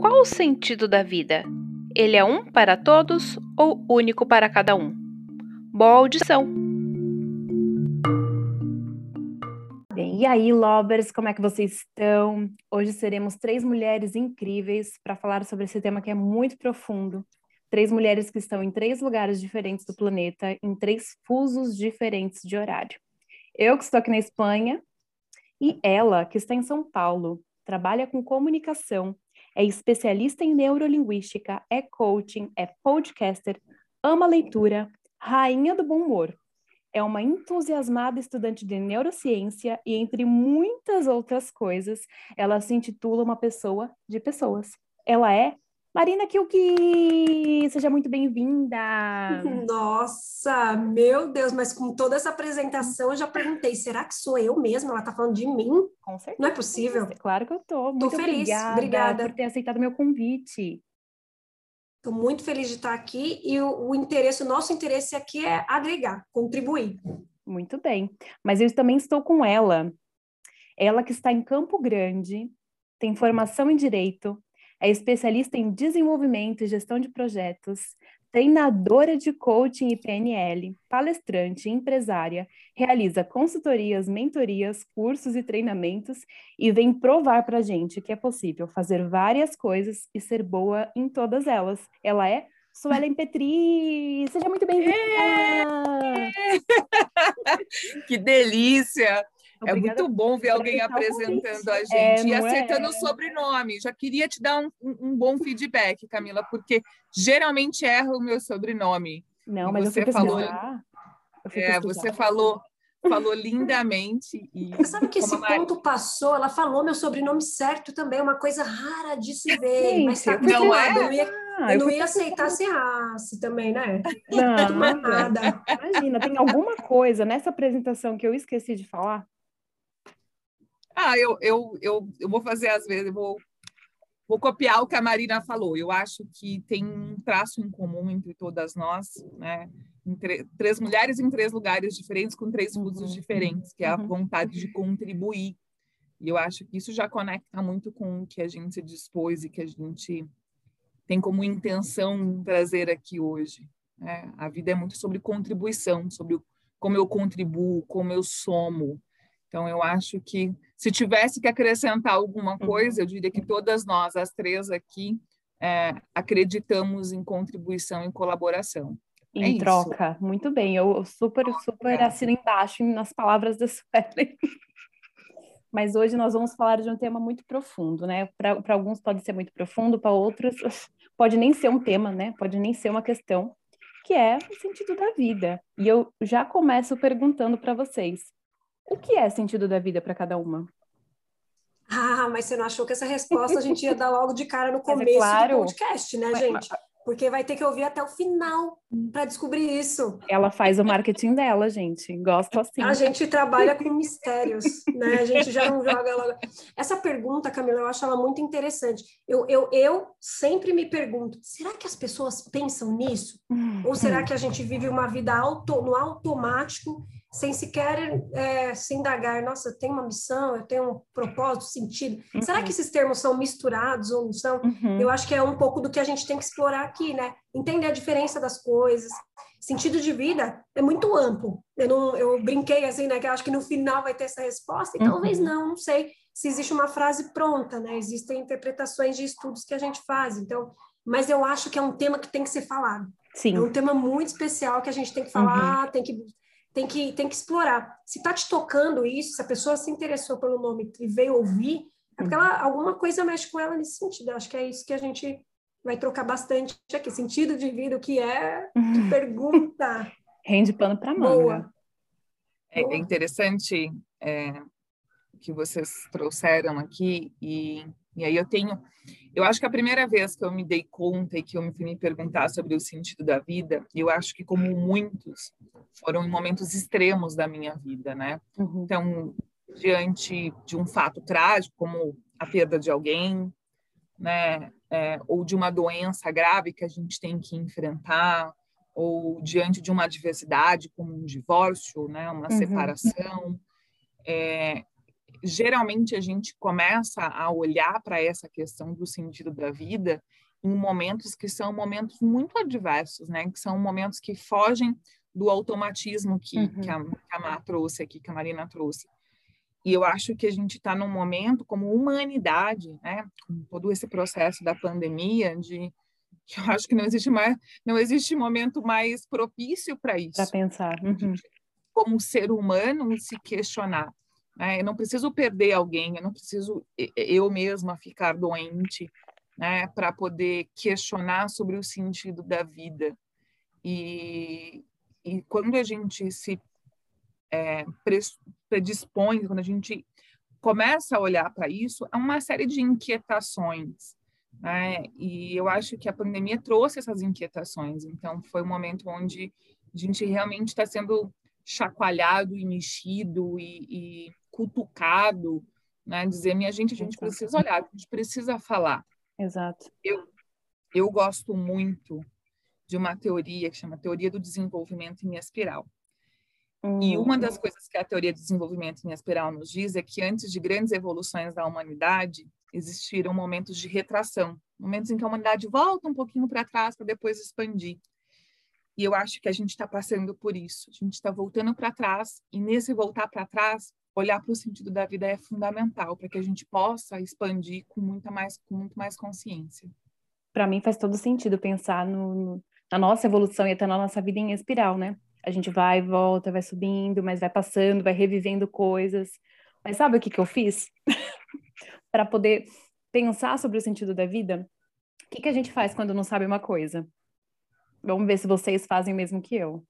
Qual o sentido da vida? Ele é um para todos ou único para cada um? Boa audição! Bem, e aí, lovers, como é que vocês estão? Hoje seremos três mulheres incríveis para falar sobre esse tema que é muito profundo. Três mulheres que estão em três lugares diferentes do planeta, em três fusos diferentes de horário. Eu que estou aqui na Espanha e ela que está em São Paulo, trabalha com comunicação, é especialista em neurolinguística, é coaching, é podcaster, ama leitura, rainha do bom humor. É uma entusiasmada estudante de neurociência e, entre muitas outras coisas, ela se intitula uma pessoa de pessoas. Ela é Marina Kilki, seja muito bem-vinda. Nossa, meu Deus, mas com toda essa apresentação eu já perguntei, será que sou eu mesma? Ela tá falando de mim? Com certeza. Não é possível. Claro que eu tô. Muito tô feliz, obrigada, obrigada por ter aceitado meu convite. Estou muito feliz de estar aqui e o, o interesse, o nosso interesse aqui é agregar, contribuir. Muito bem. Mas eu também estou com ela. Ela que está em Campo Grande, tem formação em Direito, é especialista em desenvolvimento e gestão de projetos, treinadora de coaching e PNL, palestrante, empresária, realiza consultorias, mentorias, cursos e treinamentos e vem provar para a gente que é possível fazer várias coisas e ser boa em todas elas. Ela é Suelen Petri! Seja muito bem-vinda! que delícia! Obrigada é muito bom ver alguém apresentando a gente é, e acertando é? o sobrenome. Já queria te dar um, um, bom feedback, Camila, porque geralmente erra o meu sobrenome. Não, e mas você eu falou. é, você falou falou lindamente. E Você sabe que esse ponto passou, ela falou meu sobrenome certo também, uma coisa rara de se ver, Gente, mas tá não é? Eu não ia, ah, eu não ia aceitar se errasse também, né? Não, não nada. Imagina, tem alguma coisa nessa apresentação que eu esqueci de falar? Ah, eu, eu, eu, eu vou fazer às vezes, eu vou, vou copiar o que a Marina falou. Eu acho que tem um traço em comum entre todas nós, né? três mulheres em três lugares diferentes, com três usos diferentes, que é a uhum. vontade de contribuir. E eu acho que isso já conecta muito com o que a gente se dispôs e que a gente tem como intenção trazer aqui hoje. Né? A vida é muito sobre contribuição, sobre como eu contribuo, como eu somo, então, eu acho que se tivesse que acrescentar alguma uhum. coisa, eu diria que todas nós, as três aqui, é, acreditamos em contribuição e colaboração. É em é troca, isso. muito bem. Eu super, super assino embaixo nas palavras da Suelen. Mas hoje nós vamos falar de um tema muito profundo, né? Para alguns pode ser muito profundo, para outros pode nem ser um tema, né? Pode nem ser uma questão, que é o sentido da vida. E eu já começo perguntando para vocês: o que é sentido da vida para cada uma? Ah, mas você não achou que essa resposta a gente ia dar logo de cara no começo é claro. do podcast, né, gente? Porque vai ter que ouvir até o final para descobrir isso. Ela faz o marketing dela, gente. Gosto assim. A gente trabalha com mistérios, né? A gente já não joga logo. Essa pergunta, Camila, eu acho ela muito interessante. Eu, eu, eu sempre me pergunto: será que as pessoas pensam nisso? Ou será que a gente vive uma vida auto, no automático sem sequer é, se indagar, nossa, eu tenho uma missão, eu tenho um propósito, sentido. Uhum. Será que esses termos são misturados ou não são? Uhum. Eu acho que é um pouco do que a gente tem que explorar aqui, né? Entender a diferença das coisas. Sentido de vida é muito amplo. Eu, não, eu brinquei assim, né? Que eu acho que no final vai ter essa resposta, e uhum. talvez não, não sei se existe uma frase pronta, né? Existem interpretações de estudos que a gente faz, então, mas eu acho que é um tema que tem que ser falado. Sim. É um tema muito especial que a gente tem que falar, uhum. tem que tem que, tem que explorar. Se está te tocando isso, se a pessoa se interessou pelo nome e veio ouvir, é porque ela, alguma coisa mexe com ela nesse sentido. Eu acho que é isso que a gente vai trocar bastante aqui. Sentido de vida, o que é? Que pergunta. Rende pano para manga. Boa. É, é interessante é, que vocês trouxeram aqui e, e aí eu tenho eu acho que a primeira vez que eu me dei conta e que eu me fui me perguntar sobre o sentido da vida, eu acho que como muitos foram em momentos extremos da minha vida, né? Uhum. Então, diante de um fato trágico, como a perda de alguém, né? É, ou de uma doença grave que a gente tem que enfrentar, ou diante de uma adversidade, como um divórcio, né? Uma uhum. separação. é, geralmente a gente começa a olhar para essa questão do sentido da vida em momentos que são momentos muito adversos, né? Que são momentos que fogem do automatismo que, uhum. que, a, que a Má trouxe aqui, que a Marina trouxe. E eu acho que a gente está num momento, como humanidade, né, com todo esse processo da pandemia, de que eu acho que não existe mais, não existe momento mais propício para isso. Para pensar. Uhum. Como ser humano, se questionar. Né? Eu não preciso perder alguém, eu não preciso eu mesma ficar doente, né, para poder questionar sobre o sentido da vida. E, e quando a gente se é, predispõe, quando a gente começa a olhar para isso, é uma série de inquietações. Né? E eu acho que a pandemia trouxe essas inquietações. Então, foi um momento onde a gente realmente está sendo chacoalhado e mexido e, e cutucado, né? Dizer, minha gente, a gente precisa olhar, a gente precisa falar. Exato. Eu, eu gosto muito de uma teoria que chama Teoria do Desenvolvimento em Espiral. Uhum. E uma das coisas que a teoria do desenvolvimento em espiral nos diz é que antes de grandes evoluções da humanidade, existiram momentos de retração, momentos em que a humanidade volta um pouquinho para trás para depois expandir. E eu acho que a gente está passando por isso. A gente está voltando para trás e nesse voltar para trás, olhar para o sentido da vida é fundamental para que a gente possa expandir com muita mais, com muito mais consciência. Para mim faz todo sentido pensar no, no, na nossa evolução e até na nossa vida em espiral, né? A gente vai volta, vai subindo, mas vai passando, vai revivendo coisas. Mas sabe o que, que eu fiz? Para poder pensar sobre o sentido da vida, o que, que a gente faz quando não sabe uma coisa? Vamos ver se vocês fazem o mesmo que eu.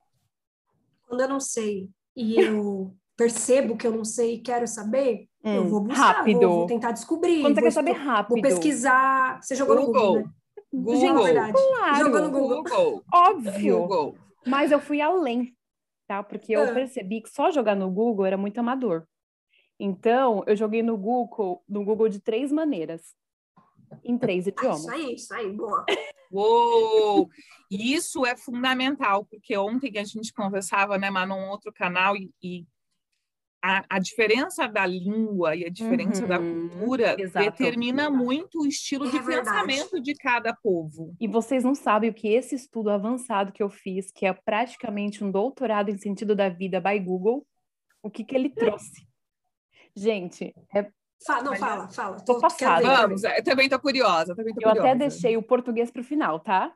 Quando eu não sei e eu percebo que eu não sei e quero saber, hum, eu vou buscar, rápido. Vou, vou, tentar descobrir. Quando você quer saber rápido. Vou pesquisar. Você jogou Google. no Google, né? Google. Gente, verdade. Claro. Jogou no Google. Google. Óbvio. Google. Mas eu fui além, tá? Porque eu ah. percebi que só jogar no Google era muito amador. Então, eu joguei no Google, no Google de três maneiras, em três idiomas. Isso aí, isso aí, boa. Uou! Isso é fundamental, porque ontem a gente conversava, né, mas num outro canal, e, e a, a, diferença da língua e a diferença uhum, da cultura exato. determina muito o estilo é de verdade. pensamento de cada povo. E vocês não sabem o que esse estudo avançado que eu fiz, que é praticamente um doutorado em sentido da vida by Google, o que que ele trouxe. Gente, é Fala, não, fala, fala. Tô, tô passada. Vamos, eu também tô curiosa. Também tô eu curiosa. até deixei o português para o final, tá?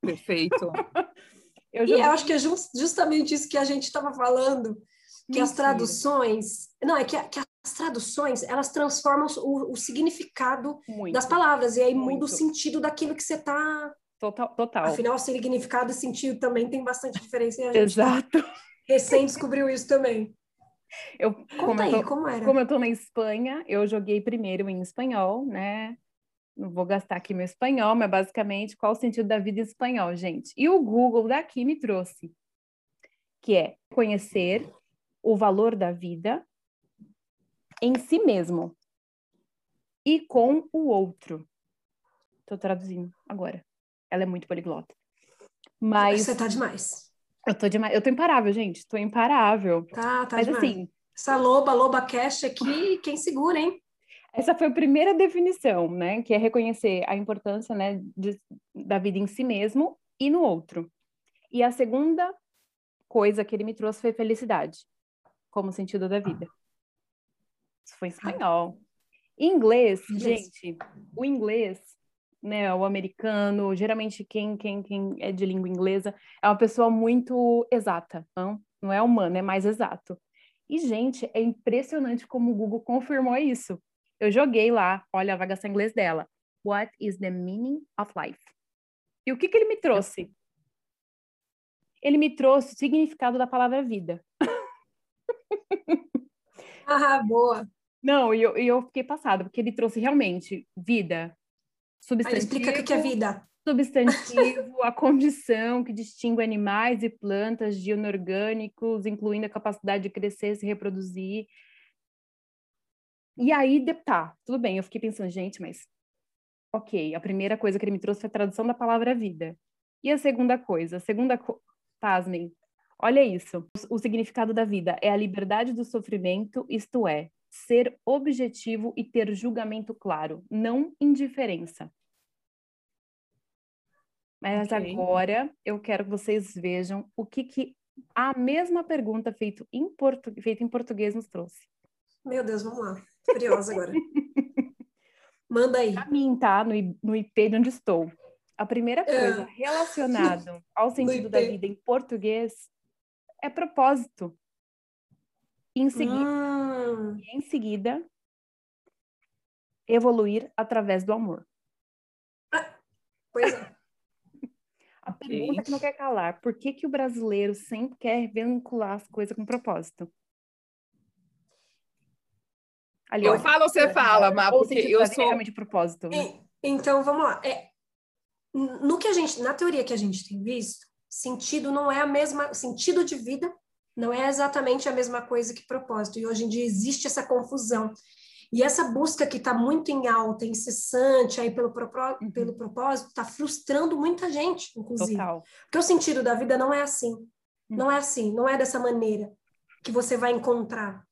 Perfeito. eu já... E eu acho que é just, justamente isso que a gente estava falando, que Mentira. as traduções. Não, é que, que, as traduções elas transformam o, o significado muito, das palavras, e aí muito. muda o sentido daquilo que você está. Total, total. Afinal, significado e sentido também tem bastante diferença. E a gente Exato. Recém descobriu isso também. Eu, Conta como aí, eu tô, como era? Como eu tô na Espanha, eu joguei primeiro em espanhol, né? Não vou gastar aqui meu espanhol, mas basicamente qual o sentido da vida em espanhol, gente? E o Google daqui me trouxe, que é conhecer o valor da vida em si mesmo e com o outro. Estou traduzindo agora. Ela é muito poliglota. Mas você tá demais. Eu tô demais. Eu tô imparável, gente. Tô imparável. Tá, tá Mas demais. assim, essa loba, loba cash aqui, quem segura, hein? Essa foi a primeira definição, né? Que é reconhecer a importância, né, de, da vida em si mesmo e no outro. E a segunda coisa que ele me trouxe foi felicidade como sentido da vida. Isso foi em espanhol. Em inglês, gente, o inglês, né, o americano, geralmente quem, quem, quem é de língua inglesa é uma pessoa muito exata, não, não é humano, é mais exato. E, gente, é impressionante como o Google confirmou isso. Eu joguei lá, olha a vagação inglês dela. What is the meaning of life? E o que, que ele me trouxe? Ele me trouxe o significado da palavra vida. Ah, boa. Não, e eu, eu fiquei passada, porque ele trouxe realmente vida, substantivo. explica o que é vida. Substantivo, a condição que distingue animais e plantas de inorgânicos, incluindo a capacidade de crescer, se reproduzir. E aí, tá, tudo bem, eu fiquei pensando, gente, mas ok, a primeira coisa que ele me trouxe foi a tradução da palavra vida. E a segunda coisa, a segunda, co... pasmem, Olha isso. O significado da vida é a liberdade do sofrimento, isto é, ser objetivo e ter julgamento claro, não indiferença. Mas okay. agora eu quero que vocês vejam o que, que a mesma pergunta feita em, portu... feita em português nos trouxe. Meu Deus, vamos lá. Curiosa agora. Manda aí. Pra mim, tá? No, no IP de onde estou. A primeira coisa é. relacionada ao sentido da vida em português é propósito. Em seguida, hum. em seguida evoluir através do amor. Ah, pois é. A pergunta que não quer calar, por que, que o brasileiro sempre quer vincular as coisas com propósito? Ali, eu olha, falo ou você fala, Má, porque eu sou realmente propósito. Né? Então, vamos lá. É, no que a gente, na teoria que a gente tem visto, sentido não é a mesma, sentido de vida não é exatamente a mesma coisa que propósito. E hoje em dia existe essa confusão. E essa busca que está muito em alta, incessante aí pelo, uhum. pelo propósito, está frustrando muita gente, inclusive. Total. Porque o sentido da vida não é assim. Uhum. Não é assim, não é dessa maneira que você vai encontrar.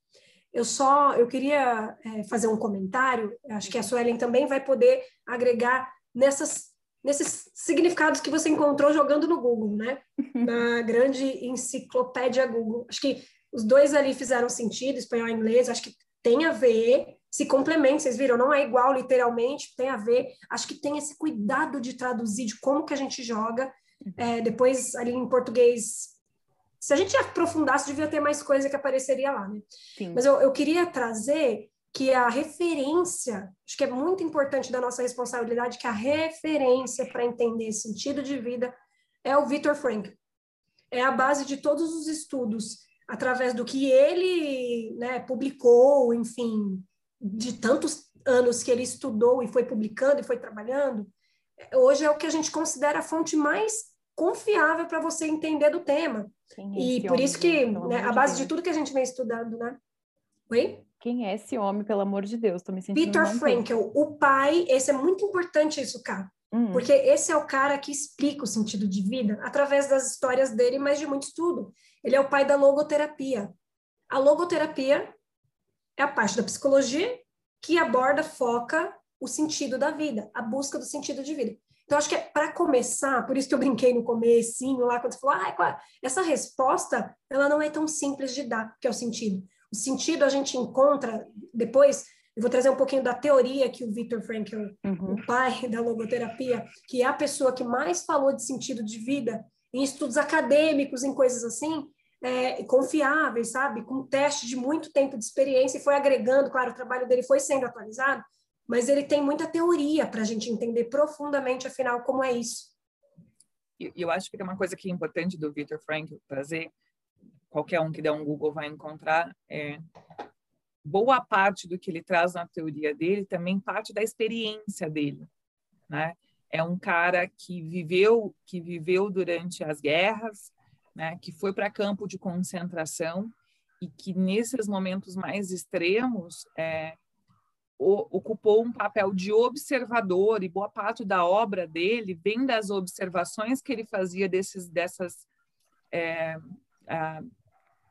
Eu só, eu queria é, fazer um comentário, acho que a Suelen também vai poder agregar nessas nesses significados que você encontrou jogando no Google, né? Na grande enciclopédia Google. Acho que os dois ali fizeram sentido, espanhol e inglês, acho que tem a ver, se complementam, vocês viram, não é igual literalmente, tem a ver, acho que tem esse cuidado de traduzir de como que a gente joga, é, depois ali em português, se a gente aprofundasse, devia ter mais coisa que apareceria lá, né? Sim. Mas eu, eu queria trazer que a referência, acho que é muito importante da nossa responsabilidade, que a referência para entender sentido de vida é o Viktor Frankl. É a base de todos os estudos, através do que ele né, publicou, enfim, de tantos anos que ele estudou e foi publicando e foi trabalhando, hoje é o que a gente considera a fonte mais confiável para você entender do tema. e por isso que né, a base de tudo que a gente vem estudando, né? Oi? Quem é esse homem, pelo amor de Deus? Tô me sentindo Peter Frankel, o pai, esse é muito importante isso, cara. Hum. Porque esse é o cara que explica o sentido de vida através das histórias dele, mas de muito estudo. Ele é o pai da logoterapia. A logoterapia é a parte da psicologia que aborda, foca o sentido da vida, a busca do sentido de vida. Então, acho que é para começar, por isso que eu brinquei no comecinho lá, quando você falou, ah, essa resposta, ela não é tão simples de dar, que é o sentido. O sentido a gente encontra depois. Eu vou trazer um pouquinho da teoria que o Viktor Frankl, uhum. o pai da logoterapia, que é a pessoa que mais falou de sentido de vida em estudos acadêmicos, em coisas assim, é, confiáveis, sabe? Com teste de muito tempo de experiência e foi agregando, claro, o trabalho dele foi sendo atualizado, mas ele tem muita teoria para a gente entender profundamente, afinal, como é isso. Eu, eu acho que tem uma coisa que é importante do Viktor Frankl trazer, qualquer um que der um Google vai encontrar, é, boa parte do que ele traz na teoria dele também parte da experiência dele, né? É um cara que viveu, que viveu durante as guerras, né? Que foi para campo de concentração e que nesses momentos mais extremos é, ocupou um papel de observador e boa parte da obra dele vem das observações que ele fazia desses dessas é,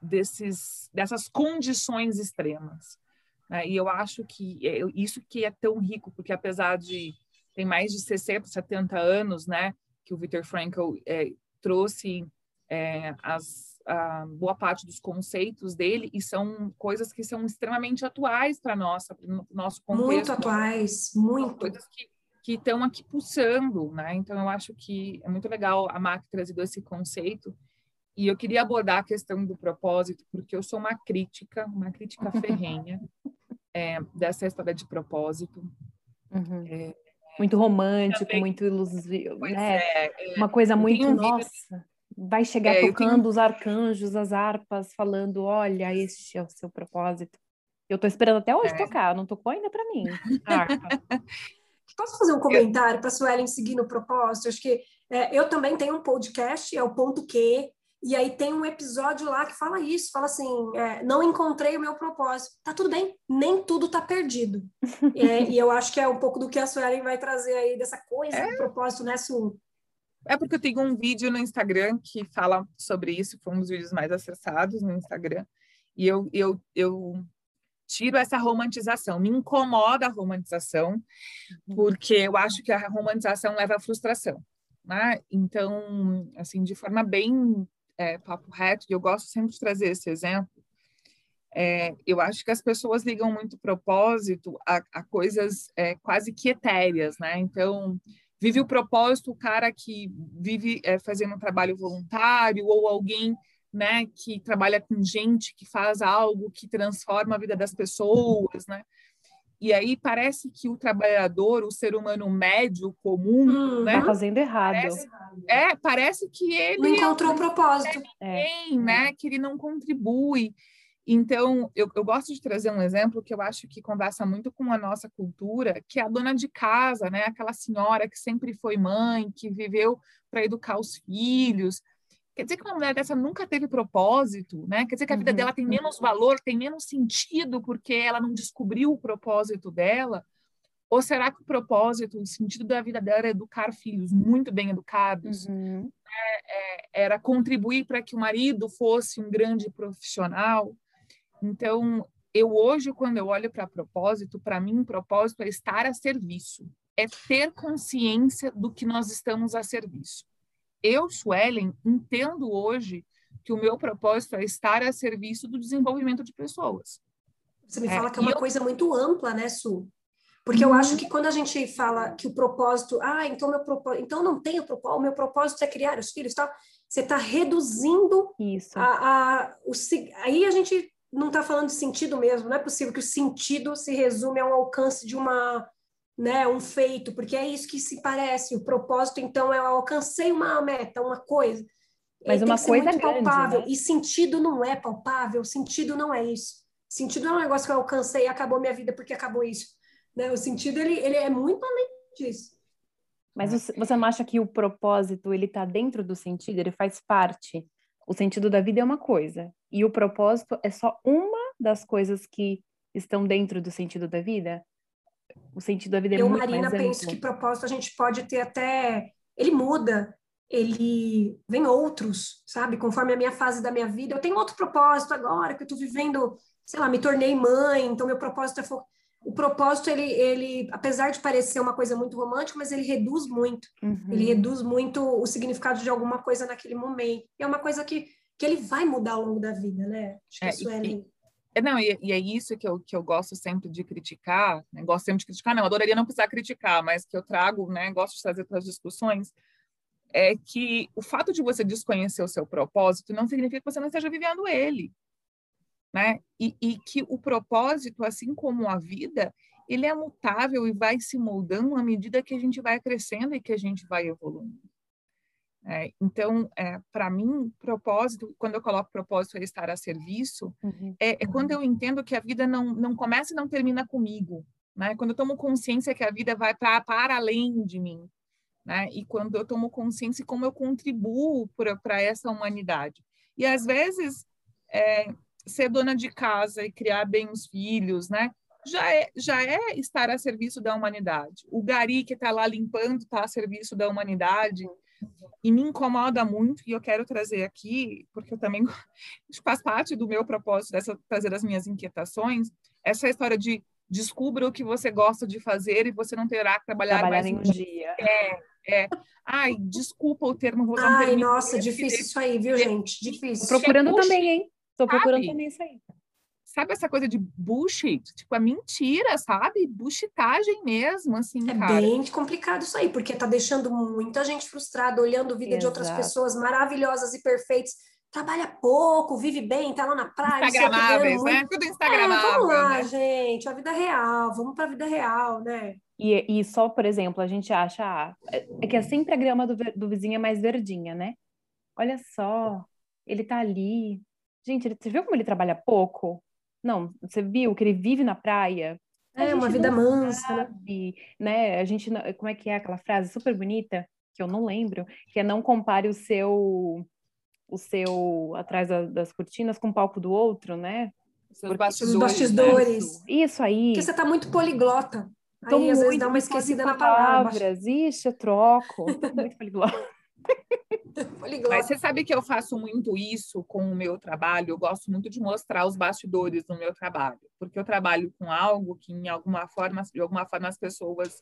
desses, dessas condições extremas. Né? E eu acho que é isso que é tão rico, porque apesar de tem mais de 60, 70 anos, né, que o Viktor Frankl é, trouxe é, as, a boa parte dos conceitos dele e são coisas que são extremamente atuais para nossa no nosso contexto. Muito atuais, muito. Coisas que que estão aqui pulsando, né? Então eu acho que é muito legal a MAC trazido esse conceito e eu queria abordar a questão do propósito, porque eu sou uma crítica, uma crítica ferrenha é, dessa história de propósito. Uhum. É, muito romântico, também, muito ilusivo, né? É, é, uma coisa muito, um nossa, vídeo... vai chegar é, tocando tenho... os arcanjos, as harpas, falando, olha, este é o seu propósito. Eu tô esperando até hoje é. tocar, não tocou ainda para mim. Posso fazer um comentário para a Suelen seguir no propósito? Acho que é, eu também tenho um podcast, é o Ponto Que, e aí tem um episódio lá que fala isso, fala assim, é, não encontrei o meu propósito. Tá tudo bem, nem tudo tá perdido. é, e eu acho que é um pouco do que a Suelen vai trazer aí dessa coisa é. do propósito, né, Su? É porque eu tenho um vídeo no Instagram que fala sobre isso, foi um dos vídeos mais acessados no Instagram. E eu, eu, eu tiro essa romantização. Me incomoda a romantização, uhum. porque eu acho que a romantização leva à frustração. Né? Então, assim, de forma bem é, papo reto, e eu gosto sempre de trazer esse exemplo, é, eu acho que as pessoas ligam muito propósito a, a coisas é, quase que etéreas, né? Então, vive o propósito o cara que vive é, fazendo um trabalho voluntário ou alguém né, que trabalha com gente, que faz algo que transforma a vida das pessoas, né? E aí parece que o trabalhador, o ser humano médio, comum, hum, né? Tá fazendo errado. Parece, é, parece que ele não encontrou o propósito. É ninguém, é. né? Que ele não contribui. Então, eu, eu, gosto de trazer um exemplo que eu acho que conversa muito com a nossa cultura, que é a dona de casa, né? Aquela senhora que sempre foi mãe, que viveu para educar os filhos. Quer dizer que uma mulher dessa nunca teve propósito, né? Quer dizer que a vida uhum. dela tem menos valor, tem menos sentido porque ela não descobriu o propósito dela? Ou será que o propósito, o sentido da vida dela era educar filhos muito bem educados? Uhum. É, é, era contribuir para que o marido fosse um grande profissional? Então, eu hoje, quando eu olho para propósito, para mim, propósito é estar a serviço, é ter consciência do que nós estamos a serviço. Eu, Suelen, entendo hoje que o meu propósito é estar a serviço do desenvolvimento de pessoas. Você me é, fala que é uma eu... coisa muito ampla, né, Su? Porque eu acho uhum. que quando a gente fala que o propósito, ah, então meu propósito, então não tem o propósito, o meu propósito é criar os filhos, tal. Você está reduzindo isso. A, a, o, aí a gente não está falando de sentido mesmo, não é possível que o sentido se resume ao alcance de uma, né, um feito, porque é isso que se parece. O propósito, então, é eu alcancei uma meta, uma coisa. Mas uma coisa muito grande, palpável. Né? E sentido não é palpável, sentido não é isso. Sentido não é um negócio que eu alcancei e acabou minha vida porque acabou isso. Né? O sentido, ele, ele é muito além disso. Mas você não acha que o propósito, ele está dentro do sentido? Ele faz parte o sentido da vida é uma coisa e o propósito é só uma das coisas que estão dentro do sentido da vida. O sentido da vida é Eu, muito Marina, mais penso que propósito a gente pode ter até. Ele muda, ele vem outros, sabe? Conforme a minha fase da minha vida. Eu tenho outro propósito agora, que eu estou vivendo, sei lá, me tornei mãe, então meu propósito é. Fo o propósito, ele, ele, apesar de parecer uma coisa muito romântica, mas ele reduz muito. Uhum. Ele reduz muito o significado de alguma coisa naquele momento. E é uma coisa que, que ele vai mudar ao longo da vida, né? Acho que é, isso é lindo. É, não, e, e, é isso que eu, que eu gosto sempre de criticar, né? gosto sempre de criticar, não, adoraria não precisar criticar, mas que eu trago, né, gosto de trazer para as discussões, é que o fato de você desconhecer o seu propósito não significa que você não esteja vivendo ele né? E, e que o propósito, assim como a vida, ele é mutável e vai se moldando à medida que a gente vai crescendo e que a gente vai evoluindo. É, então, é, para mim, propósito, quando eu coloco propósito é estar a serviço, uhum. é, é, quando eu entendo que a vida não, não começa e não termina comigo. Né? Quando eu tomo consciência que a vida vai pra, para além de mim. Né? E quando eu tomo consciência de como eu contribuo para essa humanidade. E às vezes, é, ser dona de casa e criar bem os filhos, né? Já é, já é estar a serviço da humanidade. O gari que está lá limpando está a serviço da humanidade e me incomoda muito e eu quero trazer aqui porque eu também faz parte do meu propósito dessa trazer as minhas inquietações essa história de descubra o que você gosta de fazer e você não terá que trabalhar, trabalhar mais um dia. É, é. Ai, desculpa o termo, vou usar Ai, nossa, difícil isso aí, viu, gente? Difícil. Tô procurando também, hein? Tô procurando sabe? também isso aí. Sabe essa coisa de bullshit? Tipo, é mentira, sabe? Bullshitagem mesmo, assim, é cara. bem complicado isso aí, porque tá deixando muita gente frustrada, olhando a vida Exato. de outras pessoas maravilhosas e perfeitas. Trabalha pouco, vive bem, tá lá na praia. Instagramáveis, né? Tudo Instagramável. É, vamos lá, né? gente, a vida real, vamos pra vida real, né? E, e só, por exemplo, a gente acha ah, é que é sempre a grama do, do vizinho é mais verdinha, né? Olha só, ele tá ali, Gente, você viu como ele trabalha pouco? Não, você viu que ele vive na praia? É, uma vida mansa, né? sabe, né? A gente, como é que é aquela frase super bonita, que eu não lembro, que é não compare o seu, o seu atrás das cortinas com o palco do outro, né? Bastidores. bastidores. Né? Isso aí. Porque você tá muito poliglota. Tô aí, muito, às vezes, dá uma esquecida na palavra. Ixi, eu troco. Tô muito poliglota. Mas você sabe que eu faço muito isso com o meu trabalho. Eu gosto muito de mostrar os bastidores do meu trabalho, porque eu trabalho com algo que, em alguma forma, de alguma forma, as pessoas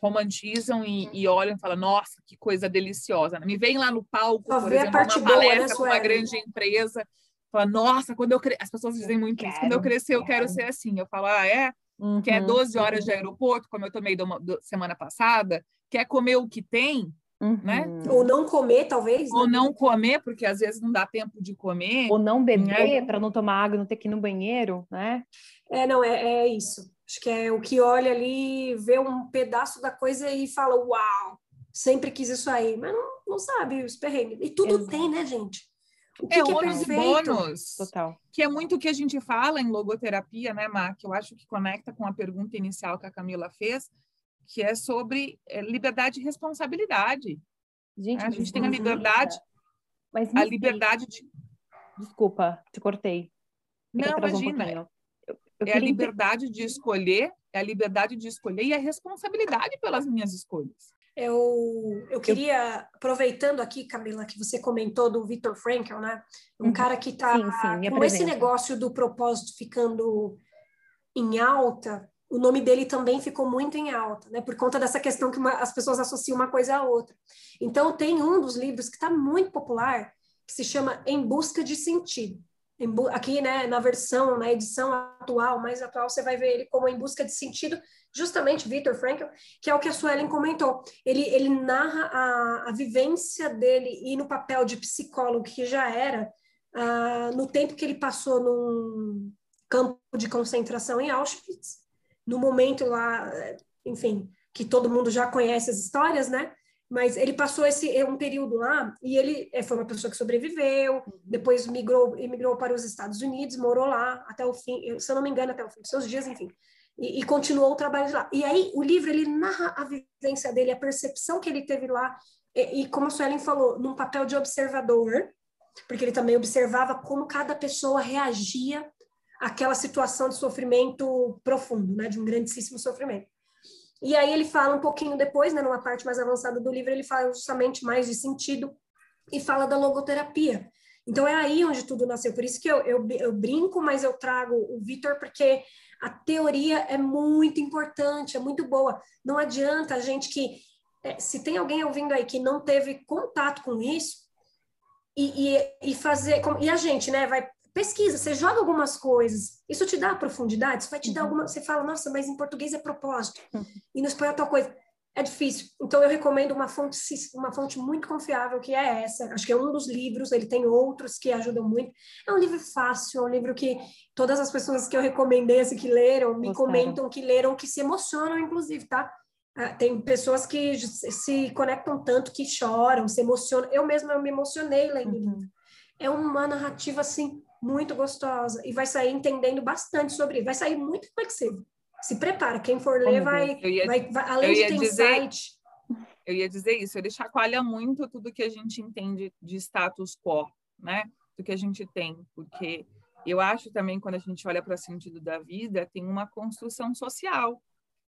romantizam e, e olham e falam: Nossa, que coisa deliciosa! Me vem lá no palco, Só por exemplo, uma palestra né, com uma grande empresa. Fala, nossa, quando eu cre... as pessoas dizem muito isso. Quando eu crescer, eu quero ser assim. Eu falo, ah, é? Uhum. Quer 12 horas de aeroporto, como eu tomei do, do, semana passada? Quer comer o que tem? Uhum. Né? Ou não comer, talvez. Ou né? não comer, porque às vezes não dá tempo de comer. Ou não beber né? para não tomar água, não ter que ir no banheiro, né? É, não, é, é isso. Acho que é o que olha ali, vê um pedaço da coisa e fala, uau, sempre quis isso aí, mas não, não sabe os perrengues. E tudo Exato. tem, né, gente? O que é, que é perfeito? bônus, Total. que é muito o que a gente fala em logoterapia, né, Mar? Que eu acho que conecta com a pergunta inicial que a Camila fez, que é sobre é, liberdade e responsabilidade. Gente, a gente tem a liberdade, mas a liberdade de... Desculpa, te cortei. Não, imagina. Um eu, eu é a liberdade de escolher, é a liberdade de escolher e a responsabilidade pelas minhas escolhas. Eu, eu queria, aproveitando aqui, Camila, que você comentou do Viktor Frankl, né? Um uhum. cara que está com esse negócio do propósito ficando em alta, o nome dele também ficou muito em alta, né? Por conta dessa questão que uma, as pessoas associam uma coisa à outra. Então, tem um dos livros que está muito popular, que se chama Em Busca de Sentido. Aqui, né, na versão, na edição atual, mais atual, você vai ver ele como Em Busca de Sentido, justamente Viktor Frankl, que é o que a Suelen comentou. Ele, ele narra a, a vivência dele e no papel de psicólogo que já era, uh, no tempo que ele passou num campo de concentração em Auschwitz, no momento lá, enfim, que todo mundo já conhece as histórias, né? Mas ele passou esse um período lá e ele é, foi uma pessoa que sobreviveu, depois migrou, migrou para os Estados Unidos, morou lá até o fim, se eu não me engano, até o fim dos seus dias, enfim. E, e, continuou o trabalho lá. E aí o livro ele narra a vivência dele, a percepção que ele teve lá e, e como a Suelen falou, num papel de observador, porque ele também observava como cada pessoa reagia aquela situação de sofrimento profundo, né, de um grandíssimo sofrimento. E aí ele fala um pouquinho depois, né, numa parte mais avançada do livro, ele fala justamente mais de sentido e fala da logoterapia. Então é aí onde tudo nasceu. Por isso que eu, eu, eu brinco, mas eu trago o Vitor, porque a teoria é muito importante, é muito boa. Não adianta a gente que, é, se tem alguém ouvindo aí que não teve contato com isso, e, e, e fazer. E a gente, né, vai pesquisa, você joga algumas coisas, isso te dá profundidade, isso vai te dar uhum. alguma. Você fala, nossa, mas em português é propósito, uhum. e no espanhol é tal coisa. É difícil. Então, eu recomendo uma fonte, uma fonte muito confiável, que é essa. Acho que é um dos livros, ele tem outros que ajudam muito. É um livro fácil, é um livro que todas as pessoas que eu recomendei, assim, que leram, me Gostaram. comentam que leram, que se emocionam, inclusive, tá? Ah, tem pessoas que se conectam tanto que choram, se emocionam. Eu mesma eu me emocionei lendo uhum. É uma narrativa, assim, muito gostosa e vai sair entendendo bastante sobre. Vai sair muito flexível. Se prepara, quem for ler vai, ia, vai, vai, além de ter dizer, insight. Eu ia dizer isso, ele chacoalha muito tudo que a gente entende de status quo, né? Do que a gente tem, porque eu acho também quando a gente olha para o sentido da vida, tem uma construção social,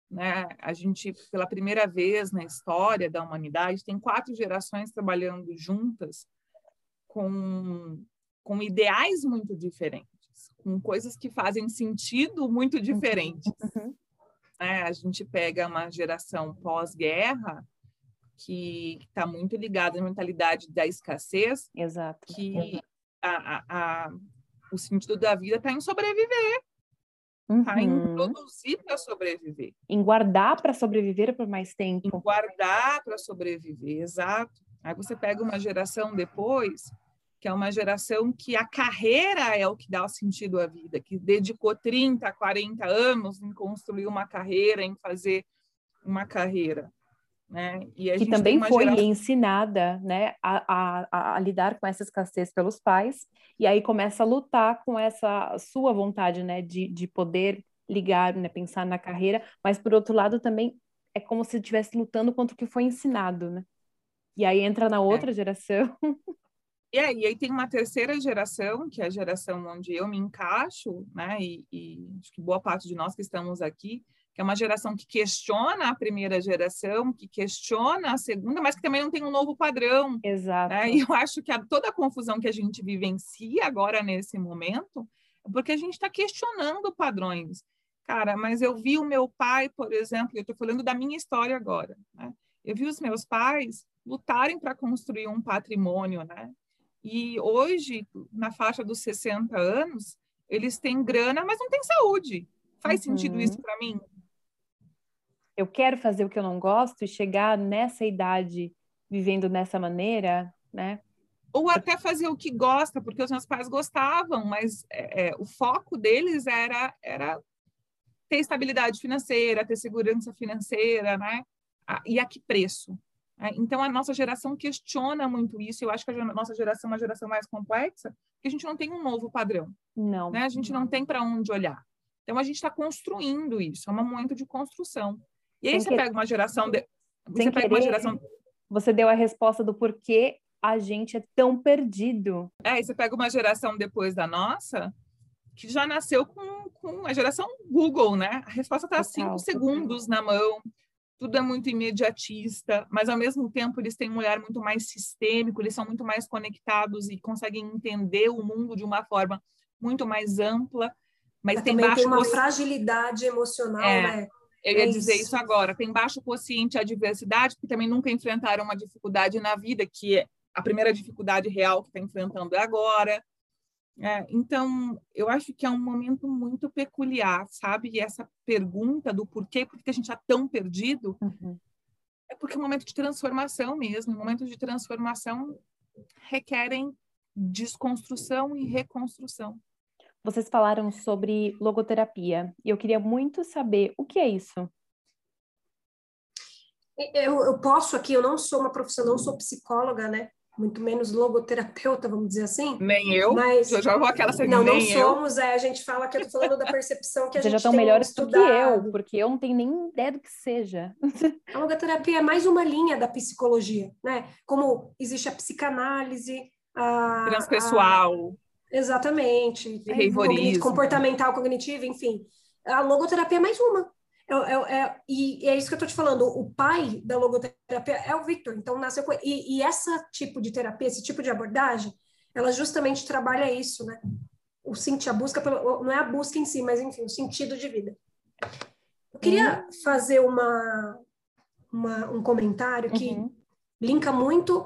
né? A gente, pela primeira vez na história da humanidade, tem quatro gerações trabalhando juntas com com ideais muito diferentes, com coisas que fazem sentido muito uhum. diferentes. Uhum. É, a gente pega uma geração pós-guerra que está muito ligada à mentalidade da escassez, Exato. que a, a, a, o sentido da vida está em sobreviver, está uhum. em produzir para sobreviver. Em guardar para sobreviver por mais tempo. Em guardar para sobreviver, exato. Aí você pega uma geração depois que é uma geração que a carreira é o que dá sentido à vida, que dedicou 30, 40 anos em construir uma carreira, em fazer uma carreira. Né? E que também foi geração... ensinada né, a, a, a, lidar com essa escassez pelos pais, e aí começa a lutar com essa sua vontade né, de, de poder ligar, né, pensar na carreira, mas por outro lado também é como se estivesse lutando contra o que foi ensinado, né? E aí entra na é. outra é. geração E aí, aí tem uma terceira geração, que é a geração onde eu me encaixo, né? E, e acho que boa parte de nós que estamos aqui, que é uma geração que questiona a primeira geração, que questiona a segunda, mas que também não tem um novo padrão. Exato. Né? E eu acho que a, toda a confusão que a gente vivencia agora nesse momento é porque a gente está questionando padrões. Cara, mas eu vi o meu pai, por exemplo, eu estou falando da minha história agora, né? Eu vi os meus pais lutarem para construir um patrimônio, né? E hoje, na faixa dos 60 anos, eles têm grana, mas não têm saúde. Faz uhum. sentido isso para mim? Eu quero fazer o que eu não gosto e chegar nessa idade vivendo dessa maneira, né? Ou até fazer o que gosta, porque os meus pais gostavam, mas é, é, o foco deles era, era ter estabilidade financeira, ter segurança financeira, né? E a que preço? É, então, a nossa geração questiona muito isso. Eu acho que a nossa geração é uma geração mais complexa, porque a gente não tem um novo padrão. Não. Né? A gente não tem para onde olhar. Então, a gente está construindo isso. É um momento de construção. E aí, Sem você querer... pega uma geração... De... Você Sem pega querer, uma geração... Você deu a resposta do porquê a gente é tão perdido. É, e você pega uma geração depois da nossa, que já nasceu com, com a geração Google, né? A resposta está cinco segundos na mão tudo é muito imediatista, mas ao mesmo tempo eles têm um olhar muito mais sistêmico, eles são muito mais conectados e conseguem entender o mundo de uma forma muito mais ampla. Mas, mas tem também tem uma fragilidade emocional, é, né? Eu ia é dizer isso. isso agora. Tem baixo consciente a diversidade, porque também nunca enfrentaram uma dificuldade na vida, que é a primeira dificuldade real que está enfrentando é agora. É, então, eu acho que é um momento muito peculiar, sabe? E essa pergunta do porquê, por que a gente está tão perdido, uhum. é porque é um momento de transformação mesmo. Momentos de transformação requerem desconstrução e reconstrução. Vocês falaram sobre logoterapia e eu queria muito saber o que é isso. Eu, eu posso aqui, eu não sou uma profissional, não sou psicóloga, né? Muito menos logoterapeuta, vamos dizer assim. Nem eu. Mas eu já vou aquela semana. Não, não somos. É, a gente fala que eu tô falando da percepção que a Vocês gente já estão melhores do que eu, porque eu não tenho nem ideia do que seja. A logoterapia é mais uma linha da psicologia, né? Como existe a psicanálise, a transpessoal. A... Exatamente. Behaviorismo. Comportamental, cognitivo, enfim. A logoterapia é mais uma. É, é, e é isso que eu estou te falando. O pai da logoterapia é o Victor. Então, nasceu com... E, e esse tipo de terapia, esse tipo de abordagem, ela justamente trabalha isso, né? O sentir, a busca pelo... Não é a busca em si, mas, enfim, o sentido de vida. Eu queria uhum. fazer uma, uma, um comentário que uhum. linka muito,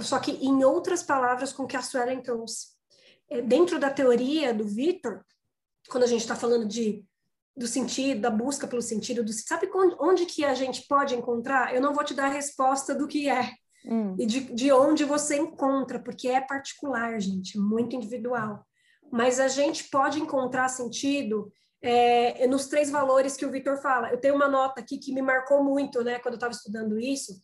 só que em outras palavras, com o que a Suelen trouxe. É, dentro da teoria do Victor, quando a gente está falando de do sentido, da busca pelo sentido, do, sabe onde, onde que a gente pode encontrar? Eu não vou te dar a resposta do que é hum. e de, de onde você encontra, porque é particular, gente, muito individual. Mas a gente pode encontrar sentido é, nos três valores que o Vitor fala. Eu tenho uma nota aqui que me marcou muito, né, quando eu estava estudando isso.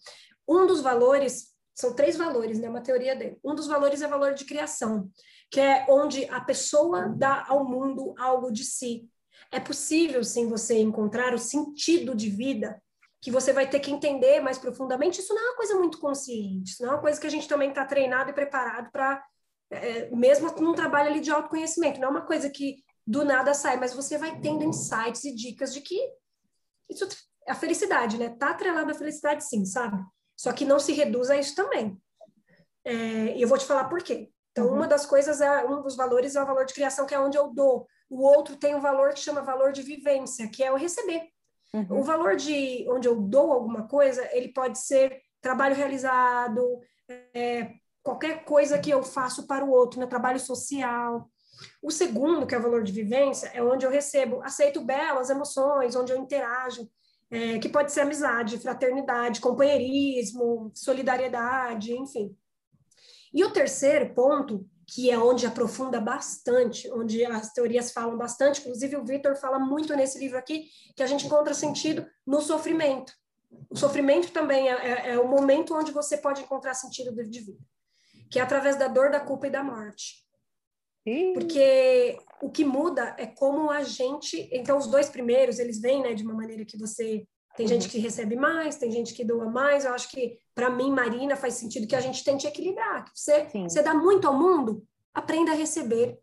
Um dos valores, são três valores, né, uma teoria dele. Um dos valores é o valor de criação, que é onde a pessoa dá ao mundo algo de si, é possível, sim, você encontrar o sentido de vida que você vai ter que entender mais profundamente. Isso não é uma coisa muito consciente, isso não é uma coisa que a gente também está treinado e preparado para, é, mesmo num trabalho ali de autoconhecimento, não é uma coisa que do nada sai, mas você vai tendo insights e dicas de que isso é a felicidade, né? Tá atrelado à felicidade, sim, sabe? Só que não se reduz a isso também. É, e eu vou te falar por quê. Então, uhum. uma das coisas, é, um dos valores é o valor de criação, que é onde eu dou o outro tem um valor que chama valor de vivência, que é o receber. Uhum. O valor de onde eu dou alguma coisa, ele pode ser trabalho realizado, é, qualquer coisa que eu faço para o outro, né? trabalho social. O segundo, que é o valor de vivência, é onde eu recebo, aceito belas emoções, onde eu interajo, é, que pode ser amizade, fraternidade, companheirismo, solidariedade, enfim. E o terceiro ponto que é onde aprofunda bastante, onde as teorias falam bastante, inclusive o Victor fala muito nesse livro aqui, que a gente encontra sentido no sofrimento. O sofrimento também é, é, é o momento onde você pode encontrar sentido de vida, que é através da dor, da culpa e da morte. Porque o que muda é como a gente. Então, os dois primeiros, eles vêm né, de uma maneira que você Tem uhum. gente que recebe mais, tem gente que doa mais. Eu acho que, para mim, Marina, faz sentido que a gente tente equilibrar. Você, você dá muito ao mundo, aprenda a receber.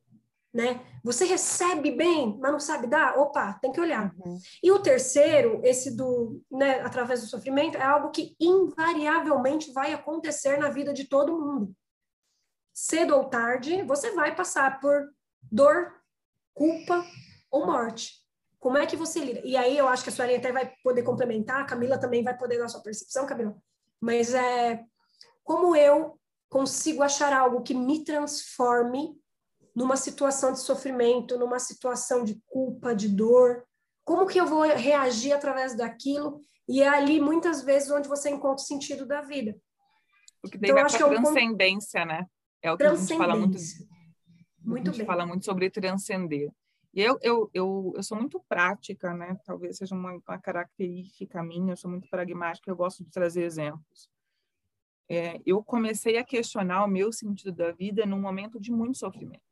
Né? Você recebe bem, mas não sabe dar? Opa, tem que olhar. Uhum. E o terceiro, esse do, né, através do sofrimento, é algo que invariavelmente vai acontecer na vida de todo mundo. Cedo ou tarde, você vai passar por dor, culpa ou morte. Como é que você lida? E aí eu acho que a Suelen até vai poder complementar, a Camila também vai poder dar sua percepção, Camila. Mas é como eu consigo achar algo que me transforme numa situação de sofrimento, numa situação de culpa, de dor. Como que eu vou reagir através daquilo? E é ali muitas vezes onde você encontra o sentido da vida. Porque daí então, vai para é transcendência, um... né? É o que a gente fala muito. Muito a gente bem. fala muito sobre transcender. E eu, eu, eu, eu sou muito prática, né? Talvez seja uma, uma característica minha, eu sou muito pragmática, eu gosto de trazer exemplos. É, eu comecei a questionar o meu sentido da vida num momento de muito sofrimento.